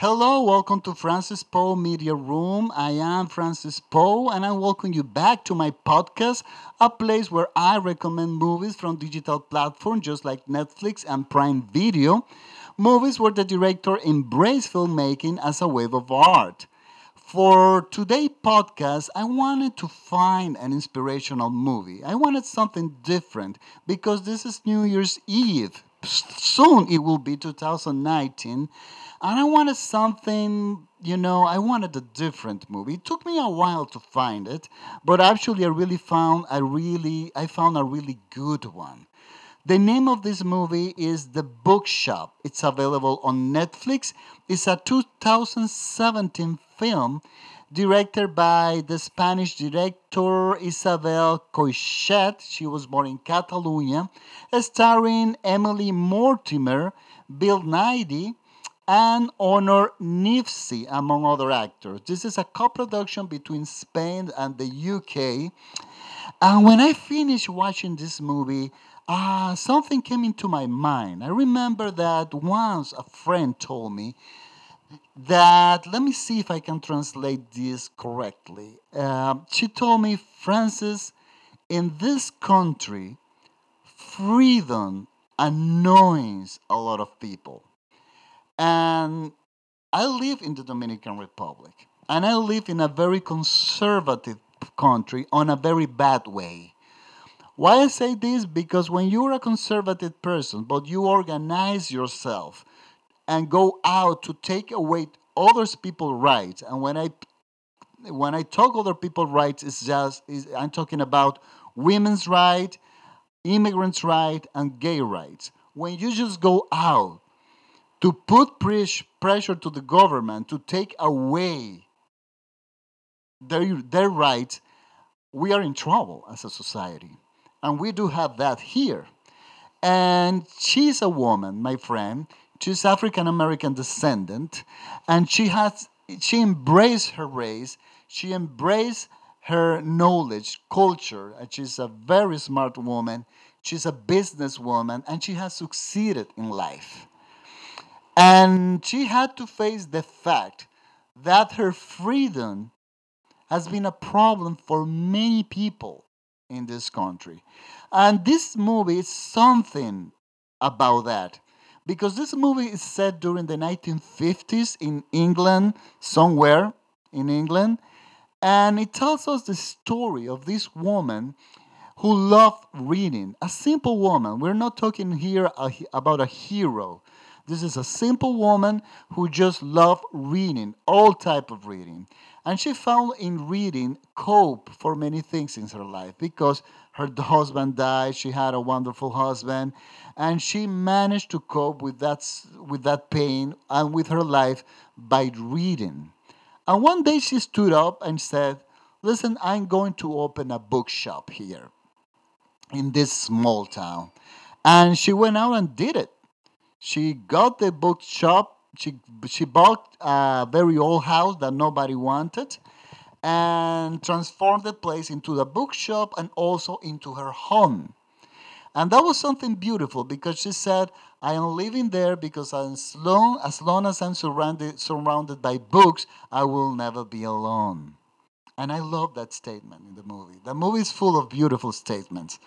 Hello, welcome to Francis Poe Media Room. I am Francis Poe, and I welcome you back to my podcast, a place where I recommend movies from digital platforms just like Netflix and Prime Video, movies where the director embraced filmmaking as a wave of art. For today's podcast, I wanted to find an inspirational movie. I wanted something different because this is New Year's Eve. Soon it will be 2019 and I wanted something, you know, I wanted a different movie. It took me a while to find it, but actually I really found a really I found a really good one. The name of this movie is The Bookshop. It's available on Netflix. It's a 2017 film directed by the Spanish director Isabel Coixet. She was born in Catalonia, starring Emily Mortimer, Bill Nighy, and Honor Kneafsey, among other actors. This is a co-production between Spain and the UK. And when I finished watching this movie, uh, something came into my mind. I remember that once a friend told me that, let me see if I can translate this correctly. Uh, she told me, Francis, in this country, freedom annoys a lot of people. And I live in the Dominican Republic, and I live in a very conservative country on a very bad way. Why I say this? Because when you're a conservative person, but you organize yourself and go out to take away others people's rights, and when I when I talk other people's rights, it's just is I'm talking about women's right, immigrants' right, and gay rights. When you just go out to put pressure to the government to take away their, their rights, we are in trouble as a society. And we do have that here. And she's a woman, my friend. She's African American descendant, and she has she embraced her race. She embraced her knowledge, culture, and she's a very smart woman. She's a businesswoman, and she has succeeded in life. And she had to face the fact that her freedom has been a problem for many people in this country. And this movie is something about that. Because this movie is set during the 1950s in England, somewhere in England. And it tells us the story of this woman who loved reading. A simple woman. We're not talking here about a hero. This is a simple woman who just loved reading, all type of reading. And she found in reading cope for many things in her life because her husband died, she had a wonderful husband, and she managed to cope with that, with that pain and with her life by reading. And one day she stood up and said, Listen, I'm going to open a bookshop here in this small town. And she went out and did it. She got the bookshop. She she bought a very old house that nobody wanted, and transformed the place into the bookshop and also into her home. And that was something beautiful because she said, I am living there because as long as, long as I'm surrounded, surrounded by books, I will never be alone. And I love that statement in the movie. The movie is full of beautiful statements.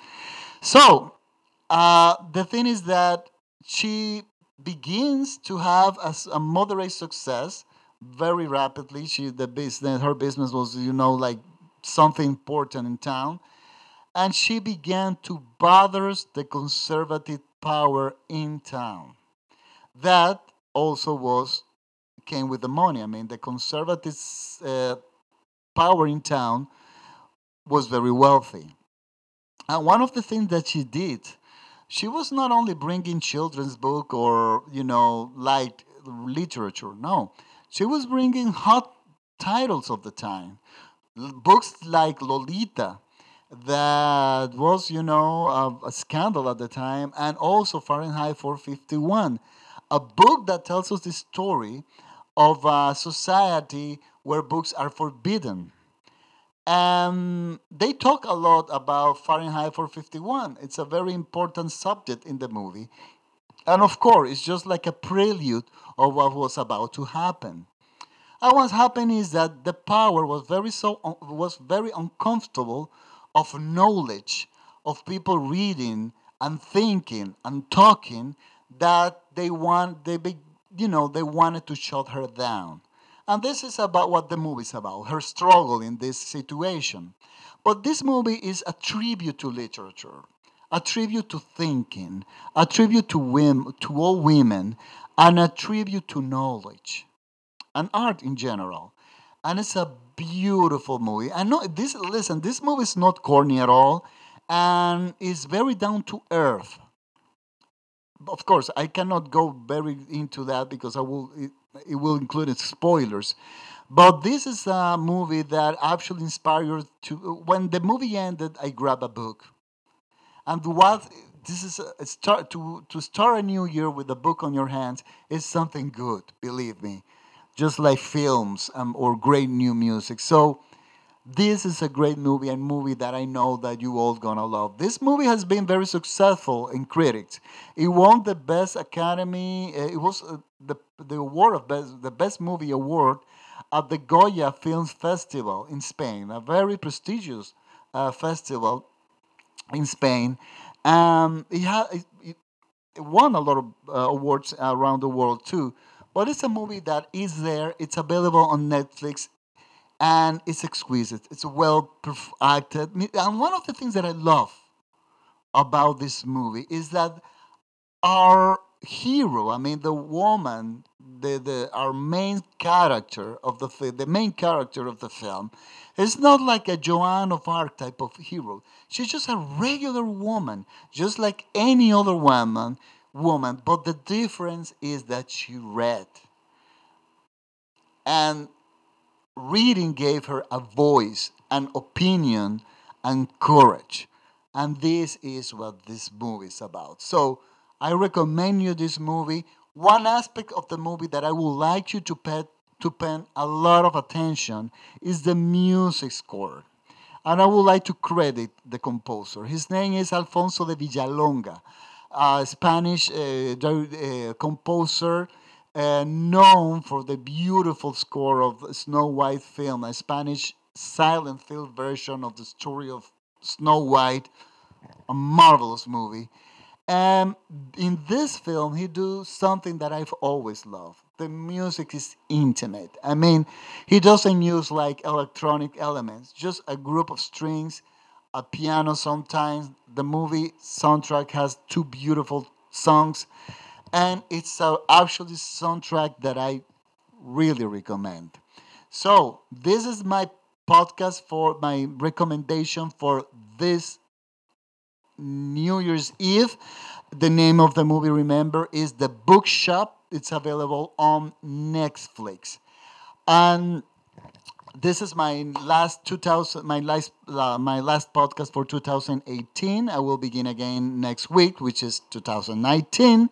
So, uh, the thing is that she begins to have a, a moderate success very rapidly. She the business her business was you know like something important in town, and she began to bother the conservative power in town. That also was came with the money. I mean, the conservative uh, power in town was very wealthy, and one of the things that she did she was not only bringing children's book or you know light literature no she was bringing hot titles of the time books like lolita that was you know a, a scandal at the time and also fahrenheit 451 a book that tells us the story of a society where books are forbidden and they talk a lot about Fahrenheit 451. It's a very important subject in the movie. And of course, it's just like a prelude of what was about to happen. And what happened is that the power was very so was very uncomfortable of knowledge of people reading and thinking and talking that they want they be, you know they wanted to shut her down. And this is about what the movie is about, her struggle in this situation. But this movie is a tribute to literature, a tribute to thinking, a tribute to women, to all women, and a tribute to knowledge and art in general. And it's a beautiful movie. And no, this listen, this movie is not corny at all and is very down to earth. Of course, I cannot go very into that because I will it, it will include spoilers. But this is a movie that actually inspired to when the movie ended I grabbed a book. And what this is a start to to start a new year with a book on your hands is something good, believe me just like films um, or great new music. So this is a great movie and movie that I know that you all gonna love. This movie has been very successful in critics. It won the best Academy. Uh, it was uh, the the award of best the best movie award at the Goya Films Festival in Spain, a very prestigious uh, festival in Spain. Um, it, it won a lot of uh, awards around the world too. But it's a movie that is there. It's available on Netflix, and it's exquisite. It's well acted. And one of the things that I love about this movie is that our hero, I mean, the woman, the, the our main character of the the main character of the film, is not like a Joan of Arc type of hero. She's just a regular woman, just like any other woman woman, but the difference is that she read. And reading gave her a voice, an opinion, and courage. And this is what this movie is about. So I recommend you this movie. One aspect of the movie that I would like you to pay, to pay a lot of attention is the music score. And I would like to credit the composer. His name is Alfonso de Villalonga a Spanish uh, uh, composer uh, known for the beautiful score of Snow White film, a Spanish silent film version of the story of Snow White, a marvelous movie. And in this film, he does something that I've always loved. The music is intimate. I mean, he doesn't use like electronic elements, just a group of strings a piano sometimes. The movie soundtrack has two beautiful songs, and it's a actually soundtrack that I really recommend. So this is my podcast for my recommendation for this New Year's Eve. The name of the movie, remember, is The Bookshop. It's available on Netflix. And this is my last 2000 my last uh, my last podcast for 2018 i will begin again next week which is 2019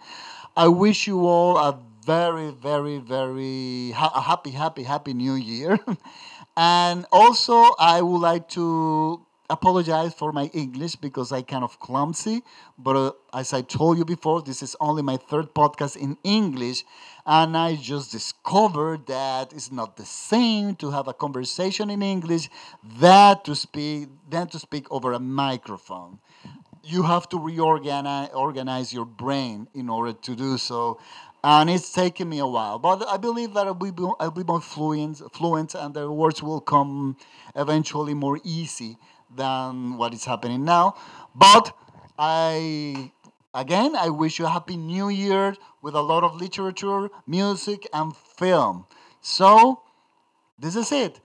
i wish you all a very very very ha- happy happy happy new year and also i would like to apologize for my English because I kind of clumsy. But uh, as I told you before, this is only my third podcast in English, and I just discovered that it's not the same to have a conversation in English that to speak than to speak over a microphone. You have to reorganize organize your brain in order to do so. And it's taken me a while, but I believe that I'll be, I'll be more fluent, fluent, and the words will come eventually more easy than what is happening now. But I again I wish you a happy new year with a lot of literature, music, and film. So this is it.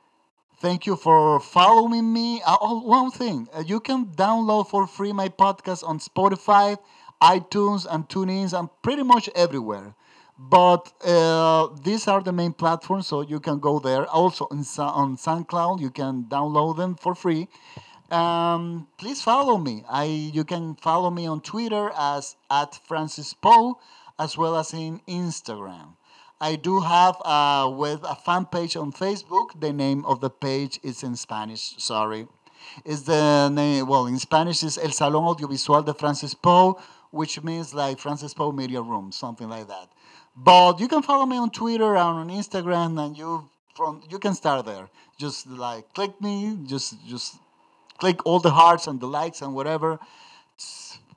Thank you for following me. Uh, oh, one thing, uh, you can download for free my podcast on Spotify, iTunes, and TuneIn, and pretty much everywhere. But uh, these are the main platforms, so you can go there. Also on, on SoundCloud, you can download them for free um, please follow me. I you can follow me on Twitter as at Francis Poe, as well as in Instagram. I do have uh, with a fan page on Facebook. The name of the page is in Spanish. Sorry, is the name well in Spanish is El Salón Audiovisual de Francis Poe, which means like Francis Poe Media Room, something like that. But you can follow me on Twitter and on Instagram, and you from you can start there. Just like click me, just just click all the hearts and the likes and whatever,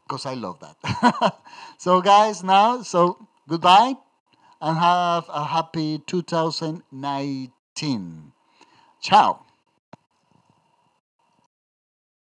because I love that. so guys, now so goodbye and have a happy 2019. Ciao.